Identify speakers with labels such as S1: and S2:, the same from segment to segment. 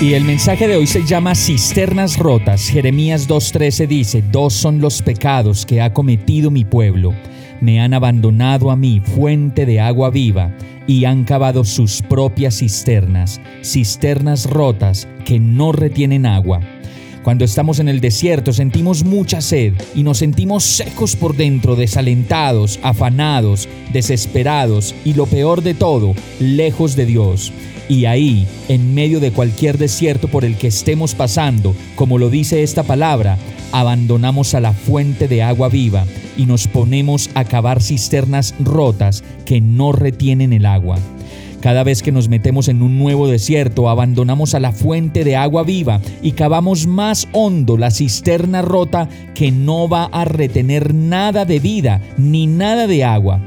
S1: Y el mensaje de hoy se llama Cisternas Rotas. Jeremías 2.13 dice, Dos son los pecados que ha cometido mi pueblo me han abandonado a mí, fuente de agua viva, y han cavado sus propias cisternas, cisternas rotas que no retienen agua. Cuando estamos en el desierto sentimos mucha sed y nos sentimos secos por dentro, desalentados, afanados, desesperados y lo peor de todo, lejos de Dios. Y ahí, en medio de cualquier desierto por el que estemos pasando, como lo dice esta palabra, abandonamos a la fuente de agua viva y nos ponemos a cavar cisternas rotas que no retienen el agua. Cada vez que nos metemos en un nuevo desierto, abandonamos a la fuente de agua viva y cavamos más hondo la cisterna rota que no va a retener nada de vida ni nada de agua.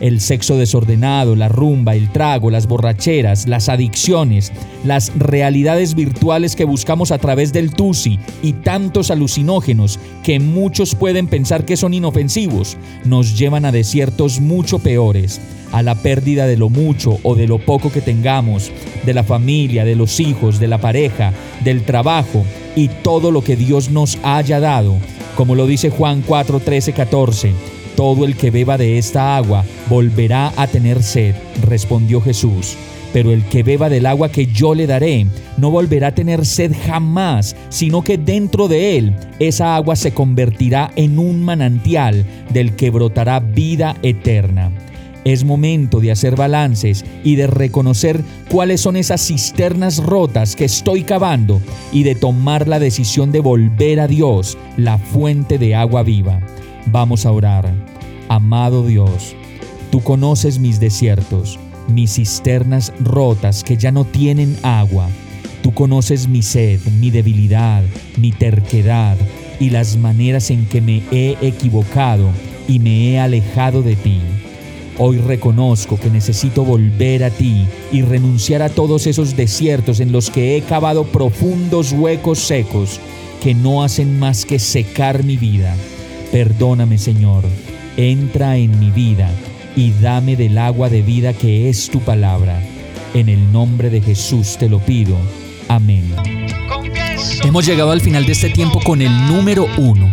S1: El sexo desordenado, la rumba, el trago, las borracheras, las adicciones, las realidades virtuales que buscamos a través del TUSI y tantos alucinógenos que muchos pueden pensar que son inofensivos, nos llevan a desiertos mucho peores, a la pérdida de lo mucho o de lo poco que tengamos, de la familia, de los hijos, de la pareja, del trabajo y todo lo que Dios nos haya dado, como lo dice Juan 4, 13, 14 todo el que beba de esta agua volverá a tener sed, respondió Jesús. Pero el que beba del agua que yo le daré no volverá a tener sed jamás, sino que dentro de él esa agua se convertirá en un manantial del que brotará vida eterna. Es momento de hacer balances y de reconocer cuáles son esas cisternas rotas que estoy cavando y de tomar la decisión de volver a Dios, la fuente de agua viva. Vamos a orar. Amado Dios, tú conoces mis desiertos, mis cisternas rotas que ya no tienen agua. Tú conoces mi sed, mi debilidad, mi terquedad y las maneras en que me he equivocado y me he alejado de ti. Hoy reconozco que necesito volver a ti y renunciar a todos esos desiertos en los que he cavado profundos huecos secos que no hacen más que secar mi vida. Perdóname, Señor, entra en mi vida y dame del agua de vida que es tu palabra. En el nombre de Jesús te lo pido. Amén. Hemos llegado al final de este tiempo con el número uno.